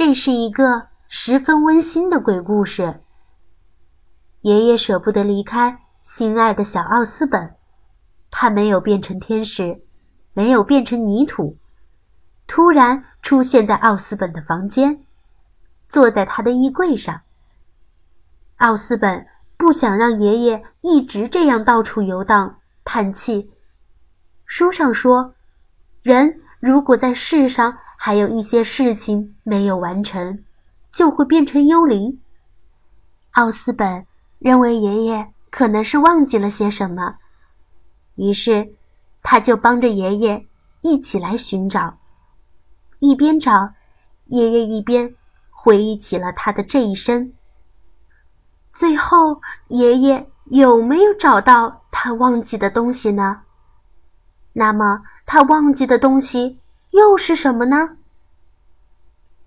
这是一个十分温馨的鬼故事。爷爷舍不得离开心爱的小奥斯本，他没有变成天使，没有变成泥土，突然出现在奥斯本的房间，坐在他的衣柜上。奥斯本不想让爷爷一直这样到处游荡，叹气。书上说，人如果在世上还有一些事情没有完成，就会变成幽灵。奥斯本认为爷爷可能是忘记了些什么，于是他就帮着爷爷一起来寻找。一边找，爷爷一边回忆起了他的这一生。最后，爷爷有没有找到他忘记的东西呢？那么，他忘记的东西又是什么呢？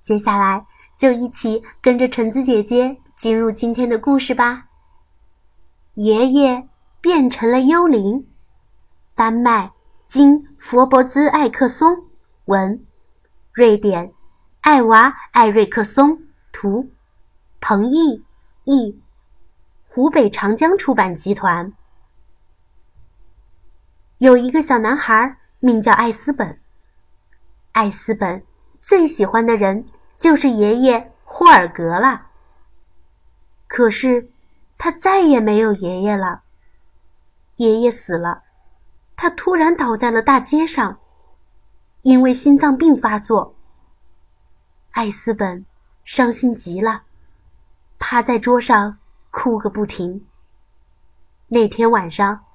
接下来就一起跟着橙子姐姐进入今天的故事吧。爷爷变成了幽灵。丹麦金佛伯兹艾克松文，瑞典艾娃艾瑞克松图，彭毅译。湖北长江出版集团。有一个小男孩，名叫艾斯本。艾斯本最喜欢的人就是爷爷霍尔格了。可是，他再也没有爷爷了。爷爷死了，他突然倒在了大街上，因为心脏病发作。艾斯本伤心极了，趴在桌上。哭个不停。那天晚上，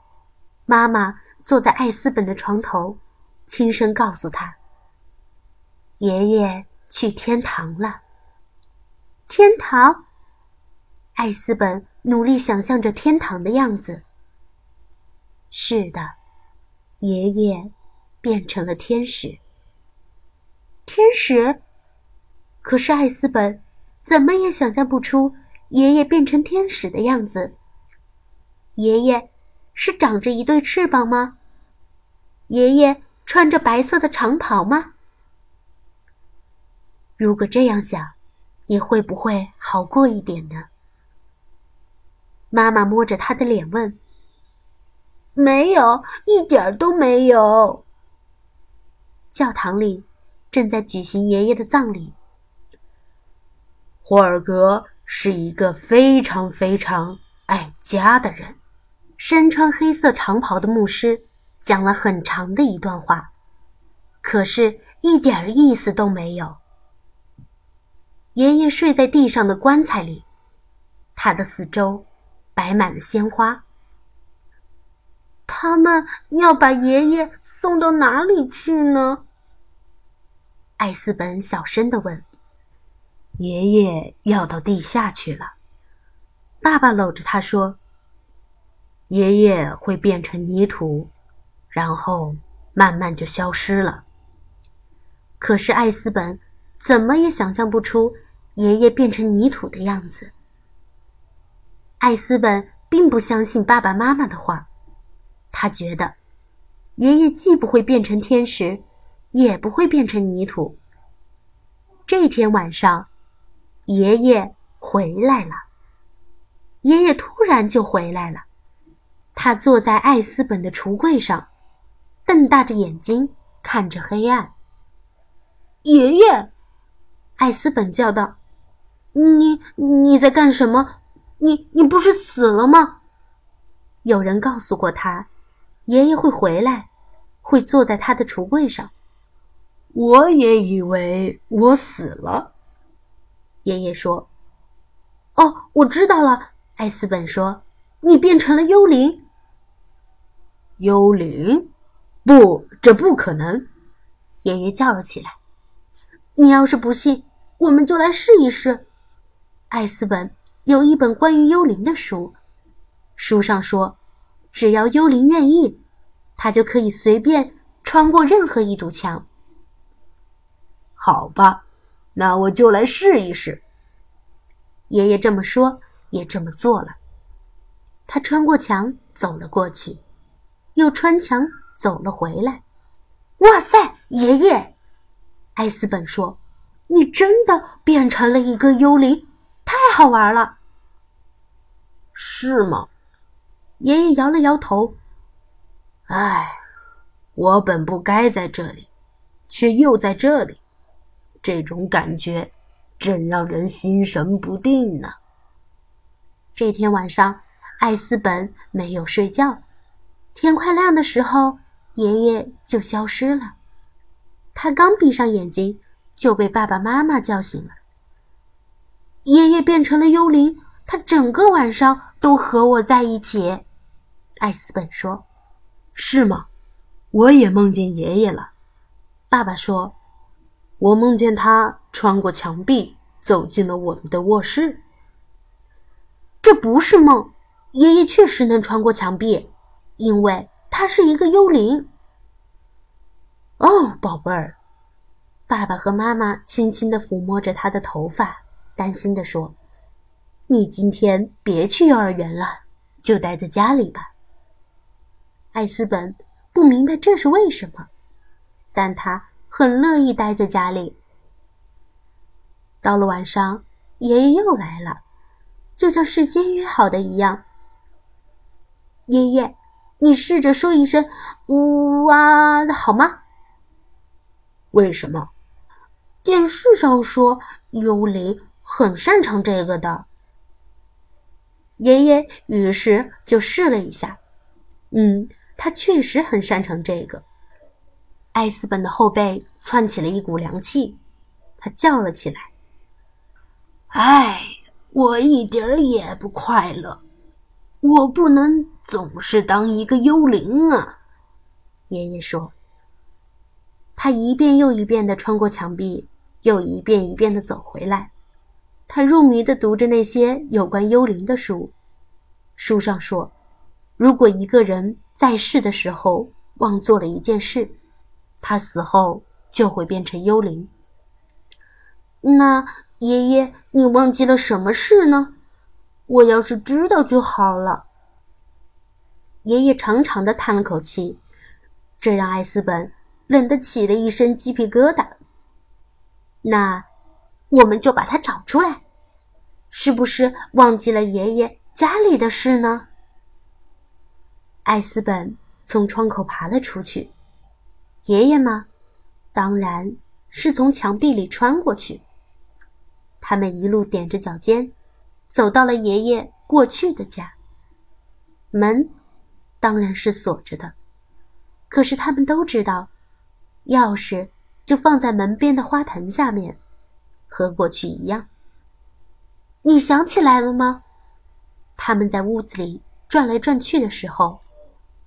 妈妈坐在艾斯本的床头，轻声告诉他：“爷爷去天堂了。”天堂。艾斯本努力想象着天堂的样子。是的，爷爷变成了天使。天使。可是艾斯本怎么也想象不出。爷爷变成天使的样子。爷爷是长着一对翅膀吗？爷爷穿着白色的长袍吗？如果这样想，你会不会好过一点呢？妈妈摸着他的脸问：“没有，一点都没有。”教堂里正在举行爷爷的葬礼。霍尔格。是一个非常非常爱家的人。身穿黑色长袍的牧师讲了很长的一段话，可是一点意思都没有。爷爷睡在地上的棺材里，他的四周摆满了鲜花。他们要把爷爷送到哪里去呢？艾斯本小声的问。爷爷要到地下去了，爸爸搂着他说：“爷爷会变成泥土，然后慢慢就消失了。”可是艾斯本怎么也想象不出爷爷变成泥土的样子。艾斯本并不相信爸爸妈妈的话，他觉得爷爷既不会变成天使，也不会变成泥土。这天晚上。爷爷回来了。爷爷突然就回来了，他坐在艾斯本的橱柜上，瞪大着眼睛看着黑暗。爷爷，艾斯本叫道：“你你在干什么？你你不是死了吗？”有人告诉过他，爷爷会回来，会坐在他的橱柜上。我也以为我死了。爷爷说：“哦，我知道了。”艾斯本说：“你变成了幽灵。”幽灵？不，这不可能！爷爷叫了起来：“你要是不信，我们就来试一试。”艾斯本有一本关于幽灵的书，书上说，只要幽灵愿意，他就可以随便穿过任何一堵墙。好吧。那我就来试一试。爷爷这么说，也这么做了。他穿过墙走了过去，又穿墙走了回来。哇塞，爷爷！艾斯本说：“你真的变成了一个幽灵，好玩了。是吗？爷爷摇了摇头。唉，我本不该在这里，却又在这里，这种感觉真让人心神不定呢。这天晚上，艾斯本没有睡觉。天快亮的时候，爷爷就消失了。他刚闭上眼睛，就被爸爸妈妈叫醒了。爷爷变成了幽灵，他整个晚上都和我在一起。艾斯本说：“是吗？我也梦见爷爷了。”爸爸说：“我梦见他穿过墙壁，走进了我们的卧室。”这不是梦，爷爷确实能穿过墙壁。因为他是一个幽灵。哦，宝贝儿，爸爸和妈妈轻轻的抚摸着他的头发，担心的说：“你今天别去幼儿园了，就待在家里吧。”艾斯本不明白这是为什么，但他很乐意待在家里。到了晚上，爷爷又来了，就像事先约好的一样。爷爷。你试着说一声“呜哇”好吗？为什么？电视上说幽灵很擅长这个的。爷爷于是就试了一下，嗯，他确实很擅长这个。艾斯本的后背窜起了一股凉气，他叫了起来：“哎，我一点儿也不快乐。”我不能总是当一个幽灵啊！爷爷说。他一遍又一遍的穿过墙壁，又一遍一遍的走回来。他入迷的读着那些有关幽灵的书。书上说，如果一个人在世的时候忘做了一件事，他死后就会变成幽灵。那爷爷，你忘记了什么事呢？我要是知道就好了。爷爷长长的叹了口气，这让艾斯本冷得起了一身鸡皮疙瘩。那，我们就把它找出来，是不是忘记了爷爷家里的事呢？艾斯本从窗口爬了出去，爷爷吗？当然是从墙壁里穿过去。他们一路踮着脚尖。走到了爷爷过去的家，门当然是锁着的，可是他们都知道，钥匙就放在门边的花盆下面，和过去一样。你想起来了吗？他们在屋子里转来转去的时候，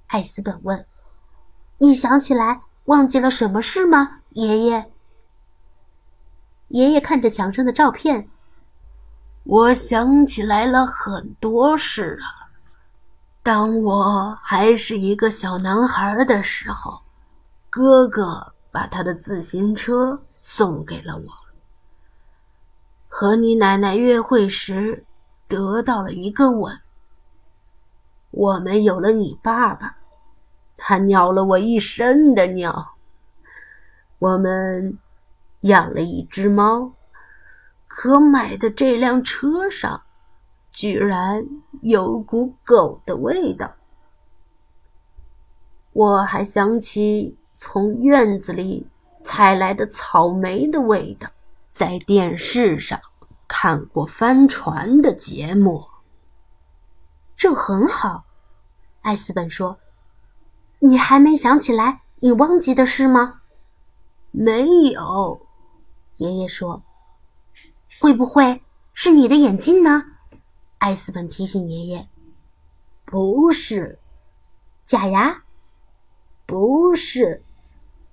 艾斯本问：“你想起来忘记了什么事吗，爷爷？”爷爷看着墙上的照片。我想起来了很多事啊。当我还是一个小男孩的时候，哥哥把他的自行车送给了我。和你奶奶约会时，得到了一个吻。我们有了你爸爸，他尿了我一身的尿。我们养了一只猫。可买的这辆车上，居然有股狗的味道。我还想起从院子里采来的草莓的味道，在电视上看过帆船的节目。这很好，艾斯本说：“你还没想起来你忘记的事吗？”没有，爷爷说。会不会是你的眼镜呢？艾斯本提醒爷爷：“不是，假牙，不是，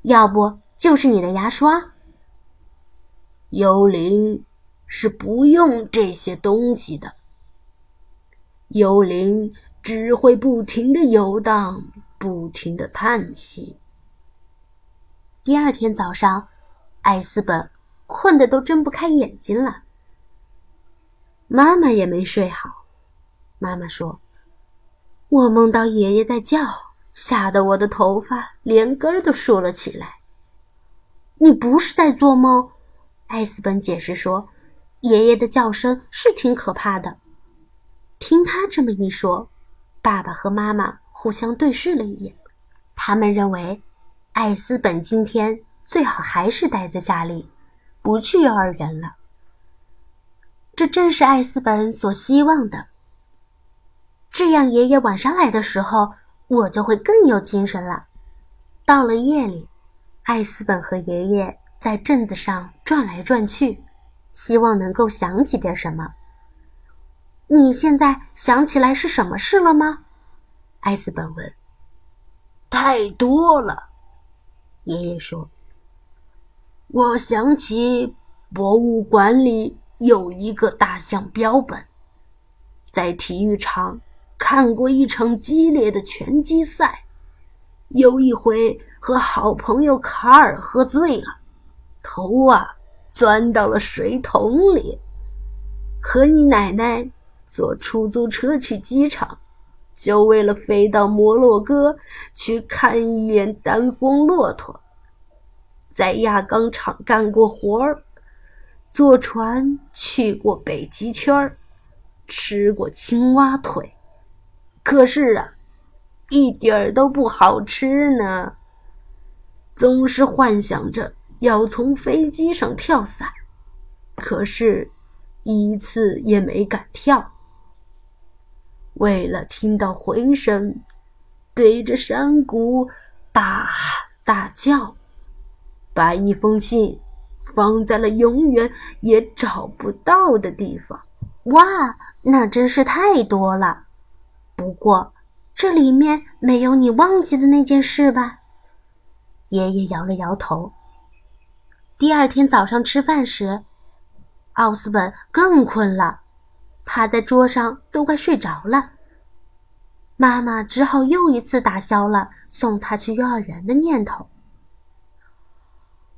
要不就是你的牙刷。”幽灵是不用这些东西的。幽灵只会不停的游荡，不停的叹息。第二天早上，艾斯本。困得都睁不开眼睛了。妈妈也没睡好。妈妈说：“我梦到爷爷在叫，吓得我的头发连根儿都竖了起来。”你不是在做梦，艾斯本解释说：“爷爷的叫声是挺可怕的。”听他这么一说，爸爸和妈妈互相对视了一眼。他们认为，艾斯本今天最好还是待在家里，不去幼儿园了。这正是艾斯本所希望的。这样，爷爷晚上来的时候，我就会更有精神了。到了夜里，艾斯本和爷爷在镇子上转来转去，希望能够想起点什么。你现在想起来是什么事了吗？艾斯本问。太多了，爷爷说。我想起博物馆里有一个大象标本，在体育场看过一场激烈的拳击赛，有一回和好朋友卡尔喝醉了，头啊钻到了水桶里，和你奶奶。坐出租车去机场，就为了飞到摩洛哥去看一眼丹峰骆驼。在轧钢厂干过活儿，坐船去过北极圈吃过青蛙腿。可是啊，一点儿都不好吃呢。总是幻想着要从飞机上跳伞，可是，一次也没敢跳。为了听到回声，对着山谷大喊大叫，把一封信放在了永远也找不到的地方。哇，那真是太多了！不过这里面没有你忘记的那件事吧？爷爷摇了摇头。第二天早上吃饭时，奥斯本更困了。趴在桌上都快睡着了，妈妈只好又一次打消了送他去幼儿园的念头。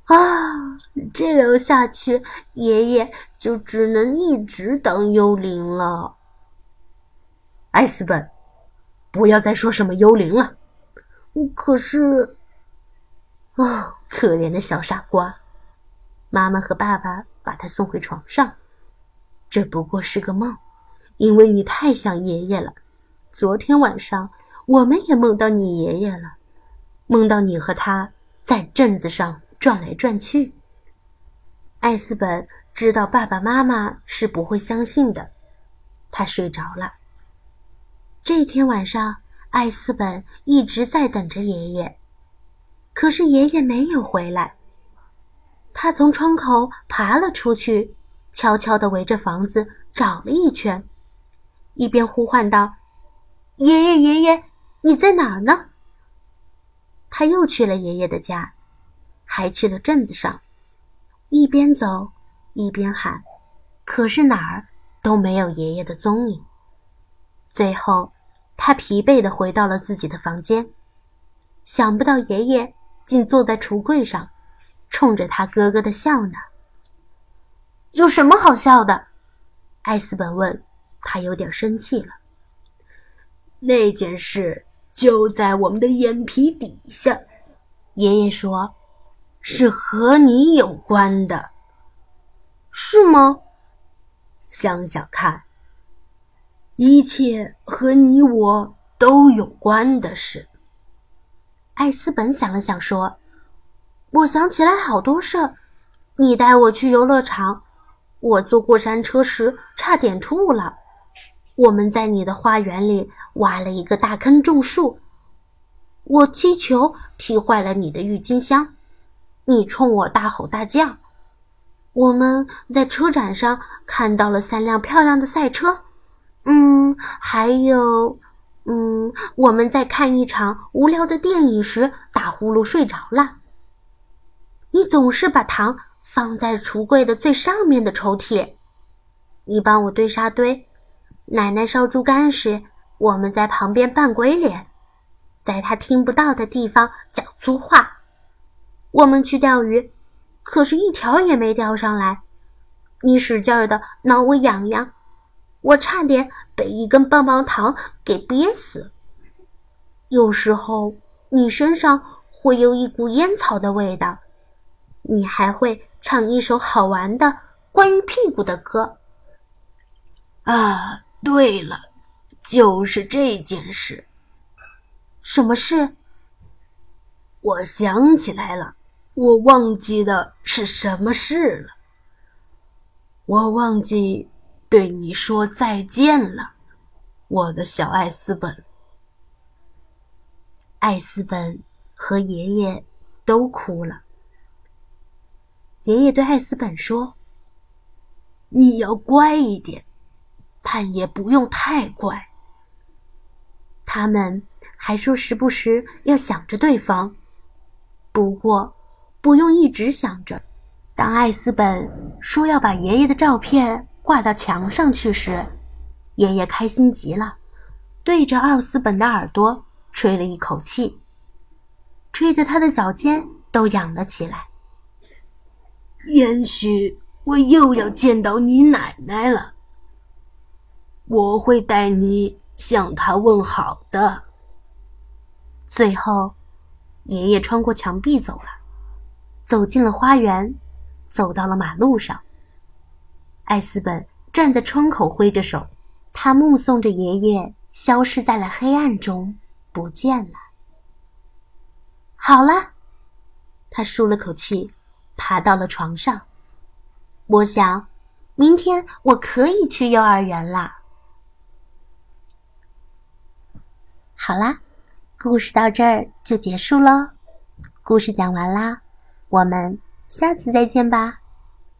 啊，这样下去，爷爷就只能一直当幽灵了。艾斯本，不要再说什么幽灵了。可是，哦，可怜的小傻瓜！妈妈和爸爸把他送回床上。这不过是个梦，因为你太像爷爷了。昨天晚上我们也梦到你爷爷了，梦到你和他在镇子上转来转去。艾斯本知道爸爸妈妈是不会相信的，他睡着了。这天晚上，艾斯本一直在等着爷爷，可是爷爷没有回来。他从窗口爬了出去。悄悄地围着房子找了一圈，一边呼唤道：“爷爷，爷爷，你在哪儿呢？”他又去了爷爷的家，还去了镇子上，一边走一边喊，可是哪儿都没有爷爷的踪影。最后，他疲惫地回到了自己的房间，想不到爷爷竟坐在橱柜上，冲着他咯咯的笑呢。有什么好笑的？艾斯本问。他有点生气了。那件事就在我们的眼皮底下，爷爷说，是和你有关的，是吗？想想看，一切和你我都有关的事。艾斯本想了想说：“我想起来好多事儿，你带我去游乐场。”我坐过山车时差点吐了。我们在你的花园里挖了一个大坑种树。我踢球踢坏了你的郁金香，你冲我大吼大叫。我们在车展上看到了三辆漂亮的赛车。嗯，还有，嗯，我们在看一场无聊的电影时打呼噜睡着了。你总是把糖。放在橱柜的最上面的抽屉。你帮我堆沙堆。奶奶烧猪肝时，我们在旁边扮鬼脸，在她听不到的地方讲粗话。我们去钓鱼，可是一条也没钓上来。你使劲的挠我痒痒，我差点被一根棒棒糖给憋死。有时候你身上会有一股烟草的味道，你还会。唱一首好玩的关于屁股的歌。啊，对了，就是这件事。什么事？我想起来了，我忘记的是什么事了。我忘记对你说再见了，我的小艾斯本。艾斯本和爷爷都哭了。爷爷对艾斯本说：“你要乖一点，但也不用太乖。”他们还说时不时要想着对方，不过不用一直想着。当艾斯本说要把爷爷的照片挂到墙上去时，爷爷开心极了，对着奥斯本的耳朵吹了一口气，吹得他的脚尖都痒了起来。也许我又要见到你奶奶了，我会带你向她问好的。最后，爷爷穿过墙壁走了，走进了花园，走到了马路上。艾斯本站在窗口挥着手，他目送着爷爷消失在了黑暗中，不见了。好了，他舒了口气。爬到了床上，我想，明天我可以去幼儿园啦。好啦，故事到这儿就结束喽。故事讲完啦，我们下次再见吧。